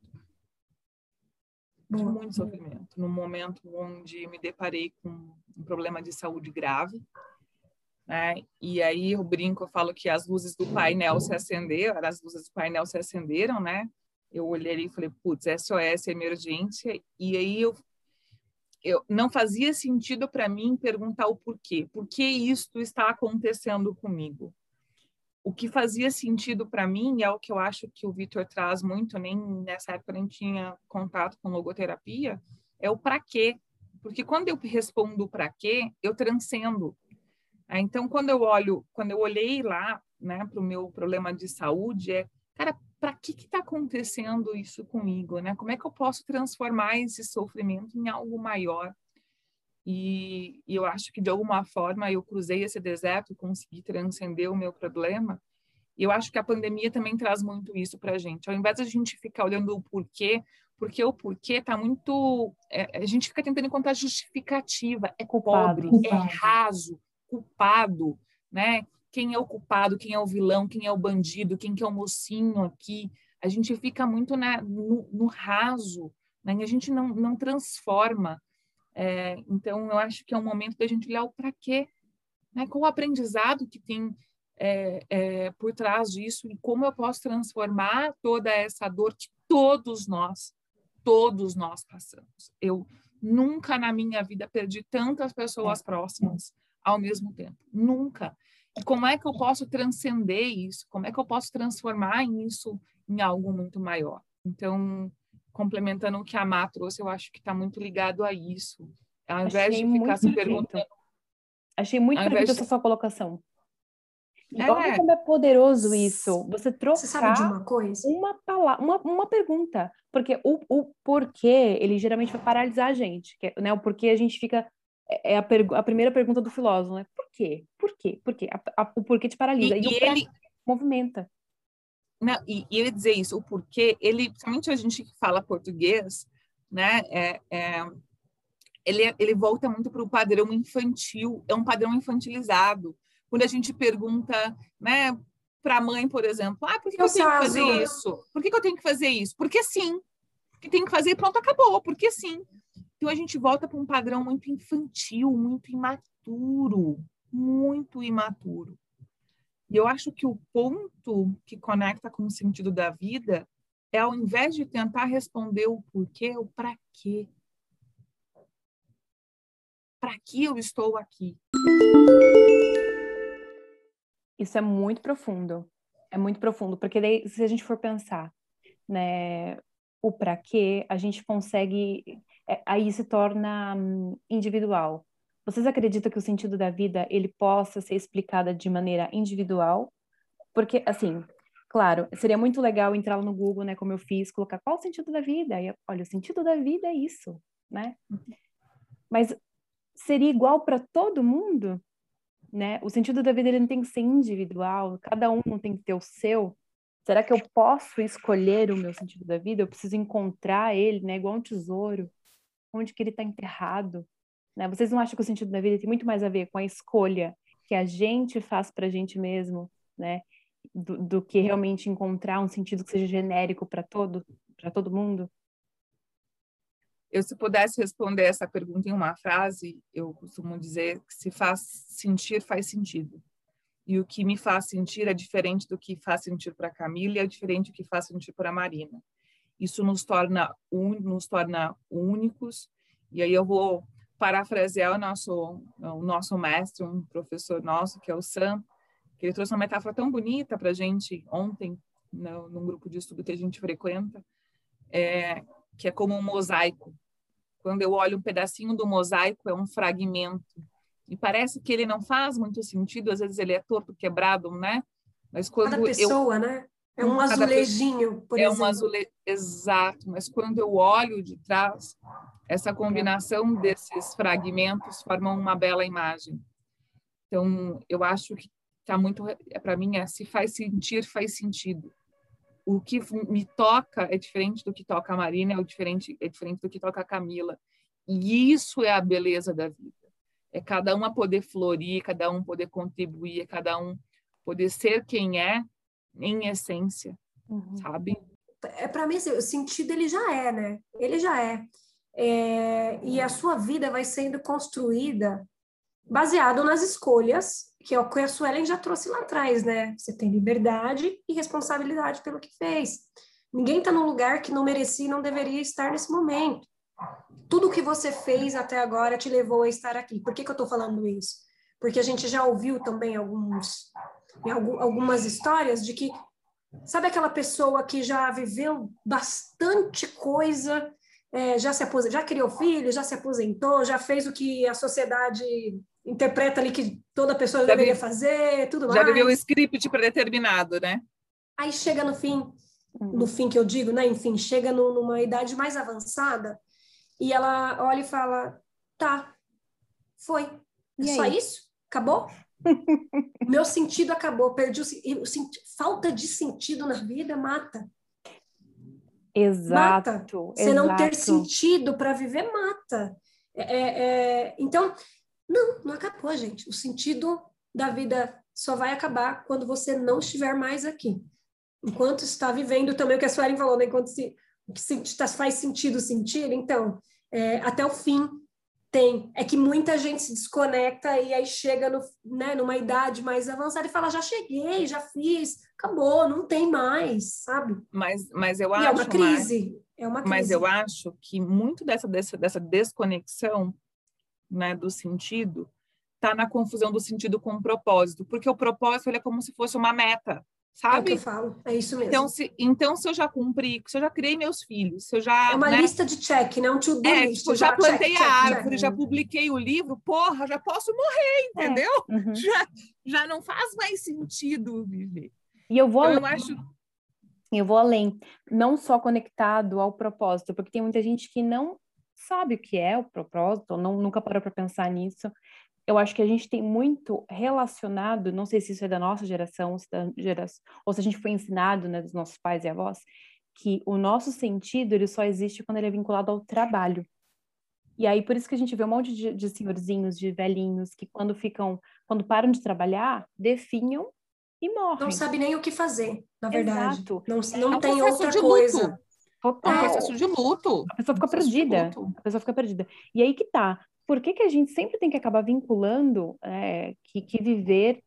De muito sofrimento. Num momento onde me deparei com um problema de saúde grave. Né? E aí eu brinco, eu falo que as luzes do painel se acenderam, as luzes do painel se acenderam, né? Eu olhei e falei, putz, SOS emergência, e aí eu, eu não fazia sentido para mim perguntar o porquê, por que isto está acontecendo comigo? O que fazia sentido para mim, é o que eu acho que o Vitor traz muito, nem nessa época nem tinha contato com logoterapia, é o para quê. Porque quando eu respondo para quê, eu transcendo. Então, quando eu olho, quando eu olhei lá, né, para o meu problema de saúde, é, cara, para que está acontecendo isso comigo, né? Como é que eu posso transformar esse sofrimento em algo maior? E, e, eu acho que de alguma forma eu cruzei esse deserto, consegui transcender o meu problema. E eu acho que a pandemia também traz muito isso para a gente. Ao invés de a gente ficar olhando o porquê, porque o porquê está muito. É, a gente fica tentando encontrar justificativa. É culpado, pobre, culpado. é raso, culpado, né? Quem é o culpado, quem é o vilão, quem é o bandido, quem que é o mocinho aqui. A gente fica muito na, no, no raso, né? a gente não, não transforma. É, então, eu acho que é um momento da gente olhar o para quê, né? qual o aprendizado que tem é, é, por trás disso e como eu posso transformar toda essa dor que todos nós, todos nós passamos. Eu nunca na minha vida perdi tantas pessoas próximas ao mesmo tempo, nunca. E como é que eu posso transcender isso? Como é que eu posso transformar isso em algo muito maior? Então, complementando o que a Má trouxe, eu acho que está muito ligado a isso. Ao invés Achei de ficar se perguntando. Achei muito perfeita essa sua colocação. É. Olha como é poderoso isso. Você trocar Você sabe de uma coisa? Uma, palavra, uma, uma pergunta. Porque o, o porquê, ele geralmente vai paralisar a gente. Que, né? O porquê a gente fica é, é a, a, primeira pergunta do filósofo, né? Por quê? Por quê? Por quê? A, o porquê te paralisa. E, e, e ele movimenta. Não, e, e ele dizer isso, o porquê, ele, principalmente a gente que fala português, né? É, é, ele, ele volta muito para o padrão infantil, é um padrão infantilizado. Quando a gente pergunta, né, para a mãe, por exemplo, ah, por que eu, eu tenho que fazer isso? Por que, que eu tenho que fazer isso? Porque sim. Que tem que fazer, pronto, acabou. Porque sim. Então a gente volta para um padrão muito infantil, muito imaturo, muito imaturo. E eu acho que o ponto que conecta com o sentido da vida é ao invés de tentar responder o porquê, o para quê. Para que eu estou aqui? Isso é muito profundo. É muito profundo, porque daí, se a gente for pensar, né, o para quê, a gente consegue aí se torna hum, individual. Vocês acreditam que o sentido da vida ele possa ser explicado de maneira individual? Porque, assim, claro, seria muito legal entrar no Google, né, como eu fiz, colocar qual o sentido da vida? E, olha, o sentido da vida é isso, né? Mas seria igual para todo mundo? Né? O sentido da vida ele não tem que ser individual, cada um tem que ter o seu. Será que eu posso escolher o meu sentido da vida? Eu preciso encontrar ele, né, igual um tesouro onde que ele está enterrado. Né? Vocês não acham que o sentido da vida tem muito mais a ver com a escolha que a gente faz para a gente mesmo, né? Do, do, que realmente encontrar um sentido que seja genérico para todo, para todo mundo? Eu, se pudesse responder essa pergunta em uma frase, eu costumo dizer que se faz sentir, faz sentido. E o que me faz sentir é diferente do que faz sentir para a Camila é diferente do que faz sentir para a Marina. Isso nos torna, un, nos torna únicos. E aí eu vou parafrasear o nosso, o nosso mestre, um professor nosso, que é o Sam, que ele trouxe uma metáfora tão bonita para a gente ontem, no, num grupo de estudo que a gente frequenta, é, que é como um mosaico. Quando eu olho um pedacinho do mosaico, é um fragmento. E parece que ele não faz muito sentido, às vezes ele é torto, quebrado, né? Mas quando cada pessoa, eu... né? É um azulejinho, por é exemplo. Um azule... Exato, mas quando eu olho de trás, essa combinação desses fragmentos formam uma bela imagem. Então, eu acho que está muito, para mim, é se faz sentir, faz sentido o que me toca é diferente do que toca a Marina, é diferente, é diferente do que toca a Camila. E isso é a beleza da vida. É cada um a poder florir, cada um poder contribuir, é cada um poder ser quem é em essência, uhum. sabe? É para mim assim, o sentido ele já é, né? Ele já é. é. E a sua vida vai sendo construída baseado nas escolhas que é o que a Suelen já trouxe lá atrás, né? Você tem liberdade e responsabilidade pelo que fez. Ninguém está no lugar que não merecia e não deveria estar nesse momento. Tudo que você fez até agora te levou a estar aqui. Por que, que eu estou falando isso? Porque a gente já ouviu também alguns, algumas histórias de que, sabe aquela pessoa que já viveu bastante coisa, é, já se aposentou, já criou filho, já se aposentou, já fez o que a sociedade interpreta ali que toda pessoa já deveria vi, fazer, tudo já mais. Já viveu um script predeterminado, né? Aí chega no fim, uhum. no fim que eu digo, né? Enfim, chega no, numa idade mais avançada e ela olha e fala: tá, foi. É só isso? Acabou? Meu sentido acabou, perdi o, o, falta de sentido na vida mata. Exato. Mata. Você exato. não ter sentido para viver mata. É, é, é então, não, não acabou, gente. O sentido da vida só vai acabar quando você não estiver mais aqui. Enquanto está vivendo também o que a Suelen falou, né? enquanto se, se tá, faz sentido sentir, então, é, até o fim tem. É que muita gente se desconecta e aí chega no, né, numa idade mais avançada e fala: já cheguei, já fiz, acabou, não tem mais, sabe? Mas, mas eu acho. E é uma crise. Mas, é uma crise. Mas eu acho que muito dessa, dessa, dessa desconexão né, do sentido está na confusão do sentido com o propósito, porque o propósito ele é como se fosse uma meta, sabe? É o que eu falo, é isso mesmo. Então se, então, se eu já cumpri, se eu já criei meus filhos, se eu já... É uma né, lista de check, né? Um to-do é, list. Tipo, já, já plantei check, a árvore, check. já publiquei o livro, porra, já posso morrer, é, entendeu? É. Uhum. Já, já não faz mais sentido viver. E eu vou... Então, eu acho... Eu vou além, não só conectado ao propósito, porque tem muita gente que não sabe o que é o propósito, não, nunca parou para pensar nisso. Eu acho que a gente tem muito relacionado, não sei se isso é da nossa geração, se da geração, ou se a gente foi ensinado, né, dos nossos pais e avós, que o nosso sentido ele só existe quando ele é vinculado ao trabalho. E aí por isso que a gente vê um monte de, de senhorzinhos, de velhinhos que quando ficam, quando param de trabalhar, definham e morrem. Não sabe nem o que fazer, na verdade. Exato. Não, não é tem outra coisa. Luto. Total. É um processo de luto. A pessoa fica perdida. A pessoa fica perdida. E aí que tá. Por que, que a gente sempre tem que acabar vinculando é, que, que viver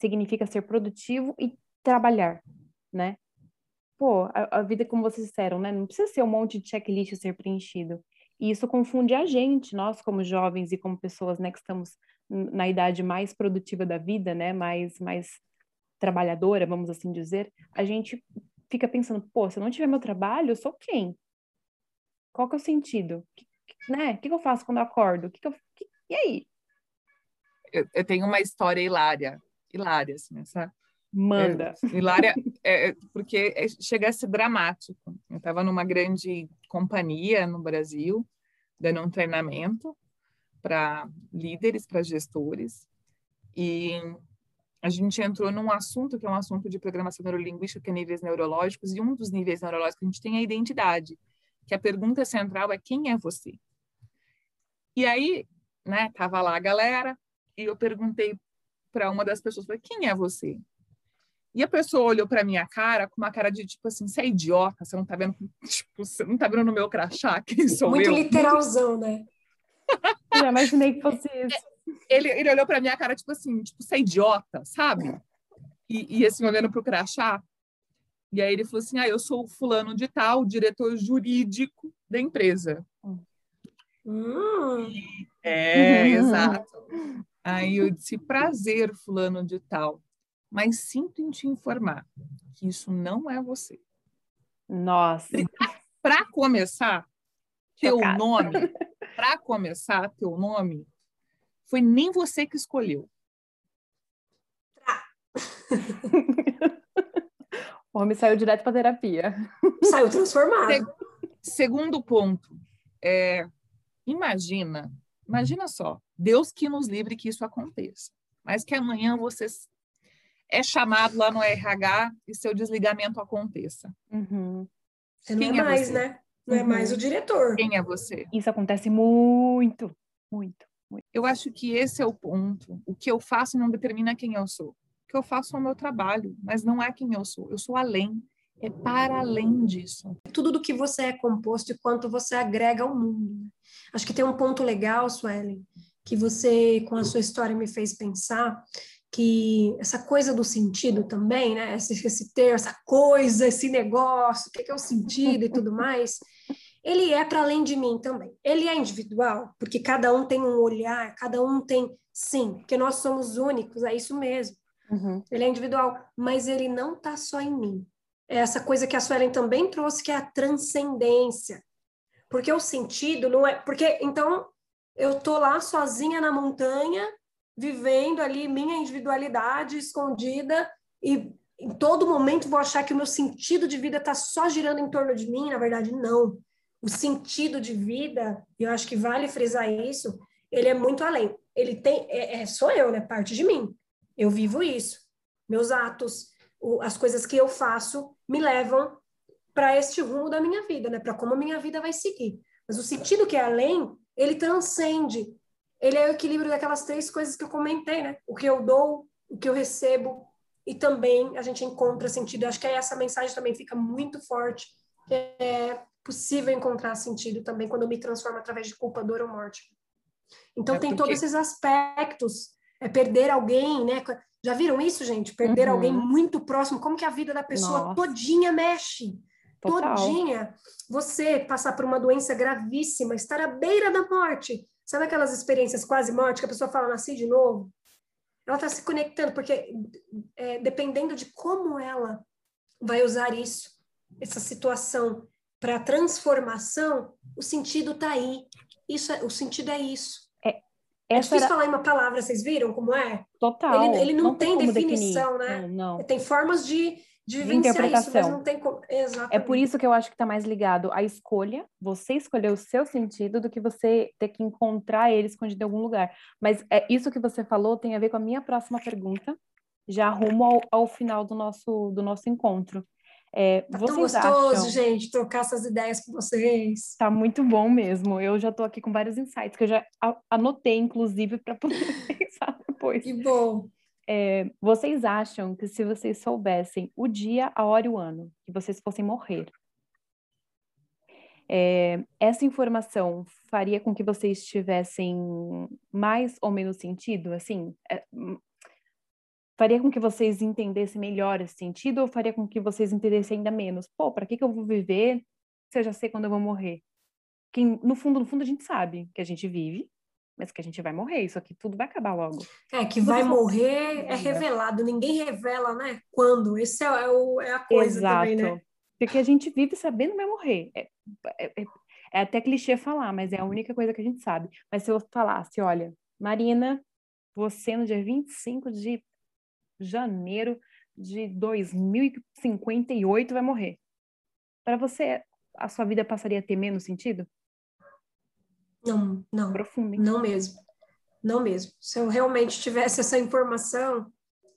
significa ser produtivo e trabalhar, né? Pô, a, a, vida, como vocês disseram, né? Não precisa ser um monte de checklist ser preenchido. E isso confunde a gente, nós como jovens e como pessoas, né, que estamos na idade mais produtiva da vida, né, mais, mais trabalhadora, vamos assim dizer, a gente fica pensando, pô, se eu não tiver meu trabalho, eu sou quem? Qual que é o sentido? Que, né? O que, que eu faço quando eu acordo? Que que eu, que, e aí? Eu, eu, tenho uma história hilária, hilária, assim, essa... Manda. É, hilária, é, porque é, chega a ser dramático. Eu estava numa grande companhia no Brasil, dando um treinamento para líderes, para gestores, e a gente entrou num assunto que é um assunto de programação neurolinguística, que é níveis neurológicos, e um dos níveis neurológicos que a gente tem é a identidade, que a pergunta central é quem é você? E aí, né, tava lá a galera, e eu perguntei para uma das pessoas, quem é você? E a pessoa olhou para minha cara com uma cara de tipo assim, você é idiota, você não tá vendo, tipo, você não tá vendo no meu crachá quem sou Muito eu? literalzão, né? Já imaginei que fosse isso. Ele, ele olhou para minha cara tipo assim, tipo, você é idiota, sabe? E, e assim, olhando pro crachá. E aí ele falou assim, ah, eu sou o fulano de tal, diretor jurídico da empresa. Hum, É, exato. Aí eu disse, prazer, fulano de tal. Mas sinto em te informar que isso não é você. Nossa. Para começar, teu Chocada. nome, para começar, teu nome foi nem você que escolheu. O homem saiu direto para terapia. saiu transformado. Se- Segundo ponto, é, imagina, imagina só, Deus que nos livre que isso aconteça, mas que amanhã você é chamado lá no RH e seu desligamento aconteça. Uhum. Você não Quem é é mais, você? né? Não é Uhum. mais o diretor. Quem é você? Isso acontece muito, muito. Eu acho que esse é o ponto. O que eu faço não determina quem eu sou. O que eu faço é o meu trabalho, mas não é quem eu sou. Eu sou além. É para além disso. Tudo do que você é composto e quanto você agrega ao mundo. né? Acho que tem um ponto legal, Suelen, que você, com a sua história, me fez pensar que essa coisa do sentido também, né? Esse, esse ter, essa coisa, esse negócio, o que é, que é o sentido e tudo mais, ele é para além de mim também. Ele é individual, porque cada um tem um olhar, cada um tem, sim, porque nós somos únicos, é isso mesmo. Uhum. Ele é individual, mas ele não está só em mim. É essa coisa que a Suelen também trouxe, que é a transcendência. Porque o sentido não é. Porque, então, eu tô lá sozinha na montanha, vivendo ali minha individualidade escondida, e em todo momento vou achar que o meu sentido de vida está só girando em torno de mim. Na verdade, não. O sentido de vida, eu acho que vale frisar isso, ele é muito além. Ele tem. É, é, sou eu, né? Parte de mim. Eu vivo isso. Meus atos, as coisas que eu faço me levam para este rumo da minha vida, né? Para como a minha vida vai seguir. Mas o sentido que é além, ele transcende. Ele é o equilíbrio daquelas três coisas que eu comentei, né? O que eu dou, o que eu recebo e também a gente encontra sentido. Eu acho que essa mensagem também fica muito forte. É possível encontrar sentido também quando eu me transformo através de culpa, dor ou morte. Então É tem porque- todos esses aspectos. É perder alguém, né? Já viram isso, gente? Perder Uhum. alguém muito próximo. Como que a vida da pessoa Nossa. todinha mexe? Total. Todinha. Você passar por uma doença gravíssima, estar à beira da morte. Sabe aquelas experiências quase morte que a pessoa fala, nasci de novo? Ela está se conectando, porque é, dependendo de como ela vai usar isso, essa situação para transformação, o sentido está aí. Isso é- o sentido é isso. É difícil era falar em uma palavra, vocês viram como é? total. Ele- ele não tem como definição, definir. né? Não, não. Tem formas de, de De vivenciar isso, mas interpretação. não tem como. Exatamente. É por isso que eu acho que está mais ligado à escolha, você escolher o seu sentido, do que você ter que encontrar ele escondido em algum lugar. Mas é isso que você falou tem a ver com a minha próxima pergunta, já rumo ao, ao final do nosso, do nosso encontro. É, Tá tão gostoso, acham... gente, trocar essas ideias com vocês. Tá muito bom mesmo. Eu já tô aqui com vários insights que eu já anotei, inclusive, para poder pensar depois. Que bom. É, vocês acham que se vocês soubessem o dia, a hora e o ano que vocês fossem morrer, é, essa informação faria com que vocês tivessem mais ou menos sentido? Assim, é, faria com que vocês entendessem melhor esse sentido ou faria com que vocês entendessem ainda menos? Pô, para que que eu vou viver se eu já sei quando eu vou morrer? Que no fundo, no fundo a gente sabe que a gente vive, mas que a gente vai morrer. Isso aqui tudo vai acabar logo. É, que Você vai morrer é revelado, ninguém revela, né? Quando? Esse é, é o- é a coisa também, né? Porque a gente vive sabendo que vai morrer. É, é- é- é até clichê falar, mas é a única coisa que a gente sabe. Mas se eu falasse, olha, Marina, você no dia 25 de janeiro de 2058 vai morrer. Para você, a sua vida passaria a ter menos sentido? Não, não, Profundo, hein? não mesmo. Não mesmo. Se eu realmente tivesse essa informação,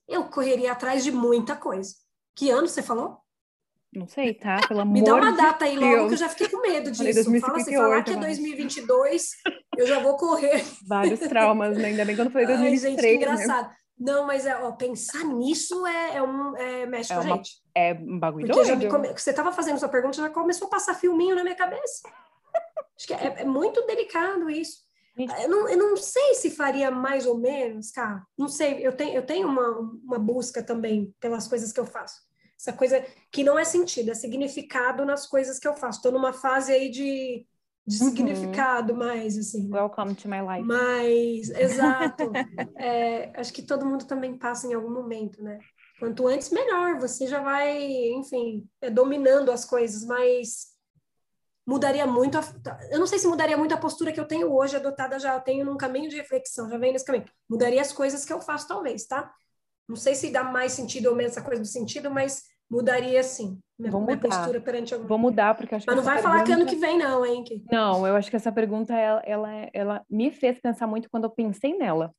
eu correria atrás de muita coisa. Que ano você falou? Não sei, tá? Pelo amor Me dá uma de data aí logo Deus. que eu já fiquei com medo Falei disso. Fala assim, falar 2058, que é eu acho. 2022, eu já vou correr. Vários traumas, né? Ainda bem que eu não falei Ai, gente, que 2023, né? Não, mas é, ó, pensar nisso é, é um é, mexe É com a uma- gente. É um bagulho Porque doido. come... você estava fazendo sua pergunta, já começou a passar filminho na minha cabeça. Acho que é, é muito delicado isso. Eu não, eu não sei se faria mais ou menos, cara. Não sei, eu tenho, eu tenho uma, uma busca também pelas coisas que eu faço. Essa coisa que não é sentido, é significado nas coisas que eu faço. Estou numa fase aí de, de Uhum. significado mais, assim. né? Welcome to my life. Mas, exato. É, acho que todo mundo também passa em algum momento, né? Quanto antes, melhor. Você já vai, enfim, é, dominando as coisas, mas mudaria muito. A, eu não sei se mudaria muito a postura que eu tenho hoje, adotada já. Eu tenho num caminho de reflexão, já vem nesse caminho. Mudaria as coisas que eu faço, talvez, tá? Não sei se dá mais sentido ou menos essa coisa do sentido, mas mudaria sim. Minha, Vou minha mudar. postura perante algum. Vou mudar, porque acho Mas que não essa vai falar que ano pergunta- que vem, não, hein? Que... Não, eu acho que essa pergunta, ela, ela, ela me fez pensar muito quando eu pensei nela.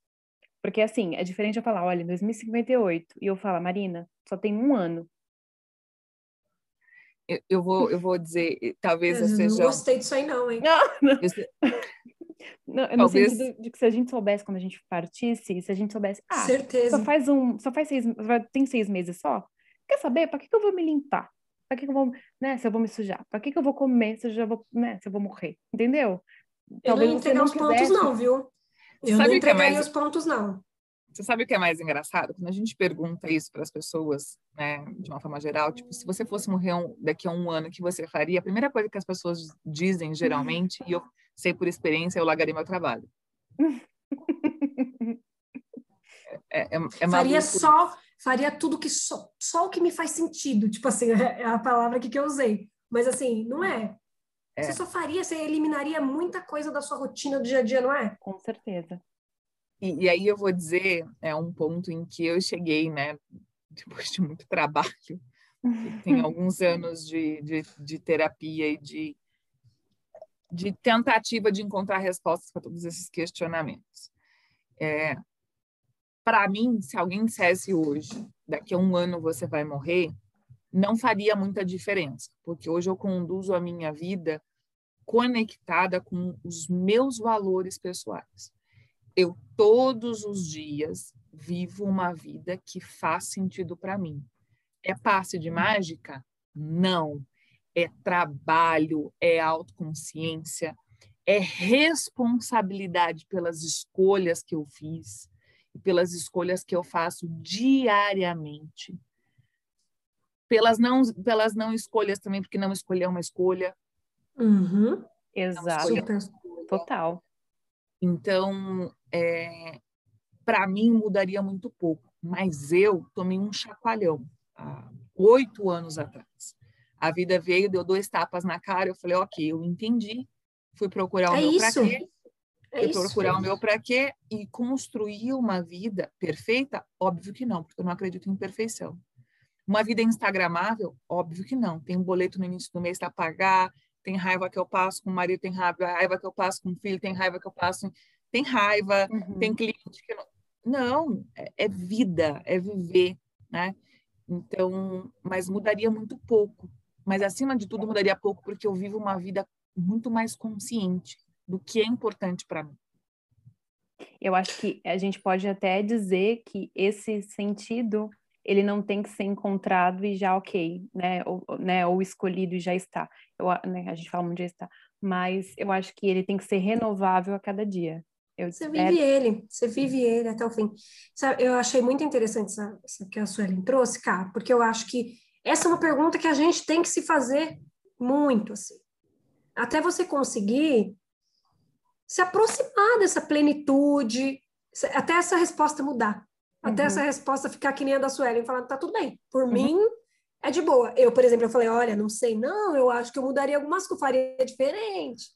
Porque, assim, é diferente eu falar, olha, 2058, e eu falar, Marina, só tem um ano. Eu, eu vou, eu vou dizer, talvez Eu eu não gostei disso aí, não, hein? eu se- Não, no Talvez- sentido de que se a gente soubesse quando a gente partisse, se a gente soubesse, ah, Certeza. só faz um, só faz seis, tem seis meses só. Quer saber? Pra que que eu vou me limpar? Pra que que eu vou, né, se eu vou me sujar? Pra que que eu vou comer se eu já vou, né, se eu vou morrer? Entendeu? Eu não entregar não os pontos, quisesse. não, viu? Eu Sabe não o que é entregaria mais- os pontos, não. Você sabe o que é mais engraçado? Quando a gente pergunta isso para as pessoas, né, de uma forma geral, tipo, se você fosse morrer um- daqui a um ano, o que você faria? A primeira coisa que as pessoas dizem, geralmente, e eu sei por experiência, eu largaria meu trabalho. É, é, é faria maluco. só, faria tudo que só, só o que me faz sentido. Tipo assim, é a palavra aqui que eu usei. Mas assim, não é. É. Você só faria, você eliminaria muita coisa da sua rotina do dia a dia, não é? Com certeza. E, e aí eu vou dizer, é um ponto em que eu cheguei, né, depois de muito trabalho, tem alguns anos de, de, de terapia e de, de tentativa de encontrar respostas para todos esses questionamentos. É, para mim, se alguém dissesse hoje, daqui a um ano você vai morrer, não faria muita diferença, porque hoje eu conduzo a minha vida conectada com os meus valores pessoais. Eu todos os dias vivo uma vida que faz sentido para mim. É passe de mágica? Não. É trabalho, é autoconsciência, é responsabilidade pelas escolhas que eu fiz e pelas escolhas que eu faço diariamente. Pelas não, pelas não escolhas também, porque não escolher é uma escolha. Uhum. Exato. Super. Total. Então, é, para mim mudaria muito pouco, mas eu tomei um chacoalhão há oito anos atrás. A vida veio, deu dois tapas na cara, eu falei, ok, eu entendi, fui procurar o É meu para isso. quê, É isso. procurar o meu para quê e construir uma vida perfeita? Óbvio que não, porque eu não acredito em perfeição. Uma vida instagramável? Óbvio que não. Tem um boleto no início do mês para pagar, tem raiva que eu passo com o marido, tem raiva, raiva que eu passo com o filho, tem raiva que eu passo, tem raiva, Uhum. tem cliente que não. Não, é, é vida, é viver, né? Então, mas mudaria muito pouco. Mas acima de tudo mudaria pouco porque eu vivo uma vida muito mais consciente do que é importante para mim. Eu acho que a gente pode até dizer que esse sentido ele não tem que ser encontrado e já ok, né? Ou, né? ou escolhido e já está. Eu, a- né? A gente fala muito já está, mas eu acho que ele tem que ser renovável a cada dia. Eu Você espero- vive ele, você vive ele até o fim. Sabe, eu achei muito interessante essa, essa que a Suelen trouxe, cara, porque eu acho que essa é uma pergunta que a gente tem que se fazer muito, assim. Até você conseguir se aproximar dessa plenitude, até essa resposta mudar. Até Uhum. essa resposta ficar que nem a da Suelen, falando, tá tudo bem, por Uhum. mim é de boa. Eu, por exemplo, eu falei, olha, não sei, não, eu acho que eu mudaria algumas coisas, faria diferente.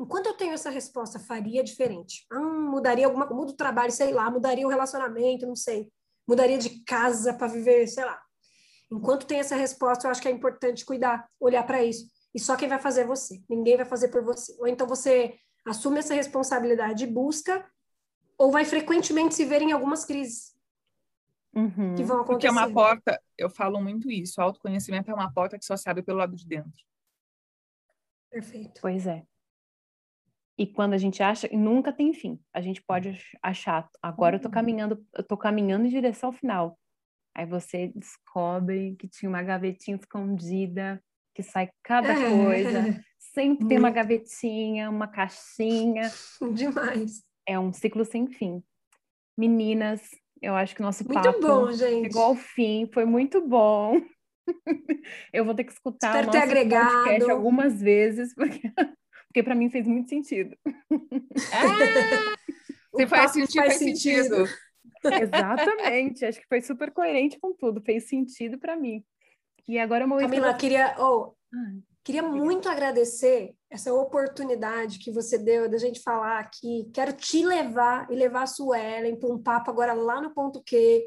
Enquanto eu tenho essa resposta, faria diferente. Hum, mudaria alguma coisa, muda o trabalho, sei lá, mudaria o relacionamento, não sei. Mudaria de casa para viver, sei lá. Enquanto tem essa resposta, eu acho que é importante cuidar, olhar para isso. E só quem vai fazer é você. Ninguém vai fazer por você. Ou então você assume essa responsabilidade e busca, ou vai frequentemente se ver em algumas crises Uhum. que vão acontecer. Porque é uma porta, eu falo muito isso, o autoconhecimento é uma porta que só se abre pelo lado de dentro. Perfeito. Pois é. E quando a gente acha, nunca tem fim. A gente pode achar, agora eu tô caminhando, eu tô caminhando em direção ao final. Aí você descobre que tinha uma gavetinha escondida, que sai cada coisa. Sempre tem uma gavetinha, uma caixinha. Demais. É um ciclo sem fim. Meninas, eu acho que o nosso Muito papo bom, gente. chegou ao fim, foi muito bom. Eu vou ter que escutar Espero o nosso agregado. podcast algumas vezes, porque, porque para mim fez muito sentido. Ah, se O faz sentido, faz sentido. Exatamente, acho que foi super coerente com tudo, fez sentido para mim. E agora eu vou Camila, queria, oh, Ah, queria muito agradecer essa oportunidade que você deu da gente falar aqui. Quero te levar e levar a Suelen para um papo agora lá no ponto Q,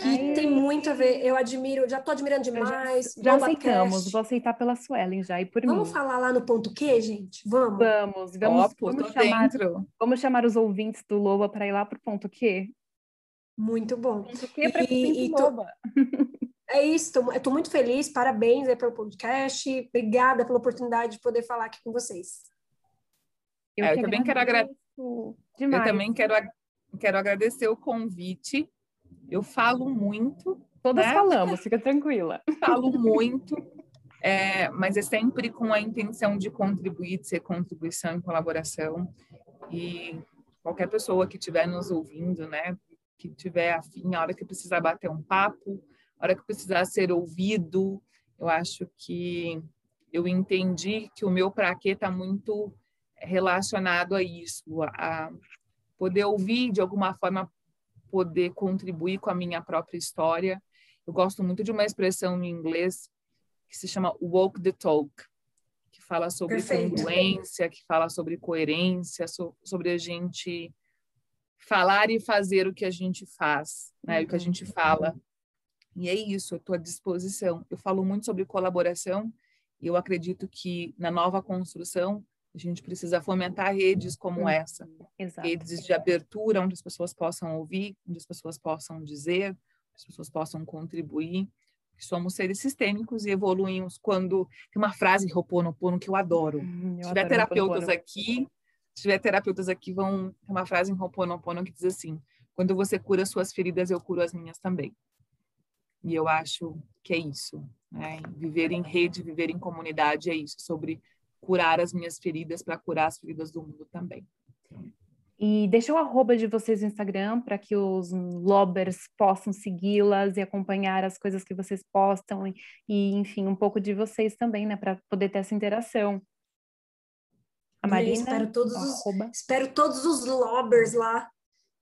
que tem muito a ver. Eu admiro, já estou admirando já, demais. já Lobacast. aceitamos, vou aceitar pela Suelen já e por Vamos mim. falar lá no ponto Q, gente? Vamos. Vamos, vamos, Óbvio, vamos chamar, dentro. vamos chamar os ouvintes do Loba para ir lá pro ponto Q. Muito bom. Ponto Q para E- e tô- Loba. É isso, eu estou muito feliz, parabéns aí pelo podcast, obrigada pela oportunidade de poder falar aqui com vocês. Eu, É, eu que também quero agra- agradeço demais. Eu também quero, ag- quero agradecer o convite. Eu falo muito, Todas né? falamos, fica tranquila. falo muito, é, mas é sempre com a intenção de contribuir, de ser contribuição e colaboração. E qualquer pessoa que estiver nos ouvindo, né, que tiver afim, a hora que precisar bater um papo, a hora que precisar ser ouvido, eu acho que eu entendi que o meu para quê está muito relacionado a isso, a poder ouvir de alguma forma, poder contribuir com a minha própria história. Eu gosto muito de uma expressão em inglês que se chama walk the talk, que fala sobre Perfeito. congruência, que fala sobre coerência, so- sobre a gente falar e fazer o que a gente faz, né? O que a gente fala. E é isso, eu estou à disposição. Eu falo muito sobre colaboração e eu acredito que na nova construção a gente precisa fomentar redes como Uhum. essa, Exato. redes de abertura onde as pessoas possam ouvir, onde as pessoas possam dizer, onde as pessoas possam contribuir. Somos seres sistêmicos e evoluímos quando tem uma frase em Ho'oponopono que eu adoro. Hum, eu Se tiver adoro terapeutas Ho'oponopono. aqui, se tiver terapeutas aqui, vão tem uma frase em Ho'oponopono que diz assim: quando você cura suas feridas, eu curo as minhas também. E eu acho que é isso, né? Viver em rede, viver em comunidade é isso, sobre curar as minhas feridas para curar as feridas do mundo também. E deixa o arroba de vocês no Instagram para que os lobbers possam segui-las e acompanhar as coisas que vocês postam e, e, enfim, um pouco de vocês também, né, para poder ter essa interação. A Marina, espero todos os, espero todos os lobbers lá.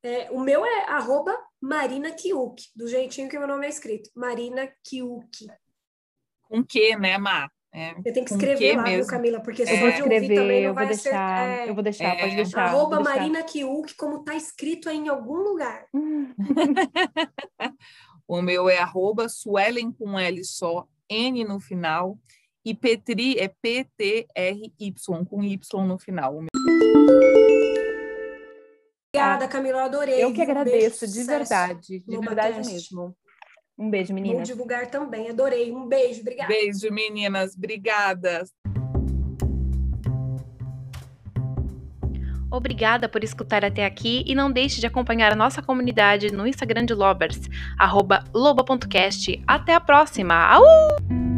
É, o meu é arroba Marina Kiuk, do jeitinho que meu nome é escrito. Marina Kiuk. Com que, né, Má? É, Eu tenho que escrever que lá, viu, mesmo? Camila? Porque Eu só vou de ouvir escrever, também não eu vou vai deixar, acertar. É, eu vou deixar, É. pode deixar. arroba deixar. Marina Kiuk, como tá escrito aí em algum lugar. Hum, O meu é arroba Suelen com L só, N no final. E Petri é P-T-R-Y, com Y no final. Obrigada, Camila, eu adorei. eu que viu? Um agradeço, beijo, de verdade, de verdade mesmo. Um beijo, Vou meninas. divulgar também, adorei. Um beijo, obrigada. Beijo, meninas. Obrigada. Obrigada por escutar até aqui e não deixe de acompanhar a nossa comunidade no Instagram de Lobbers, arroba loba.cast. Até a próxima! Au!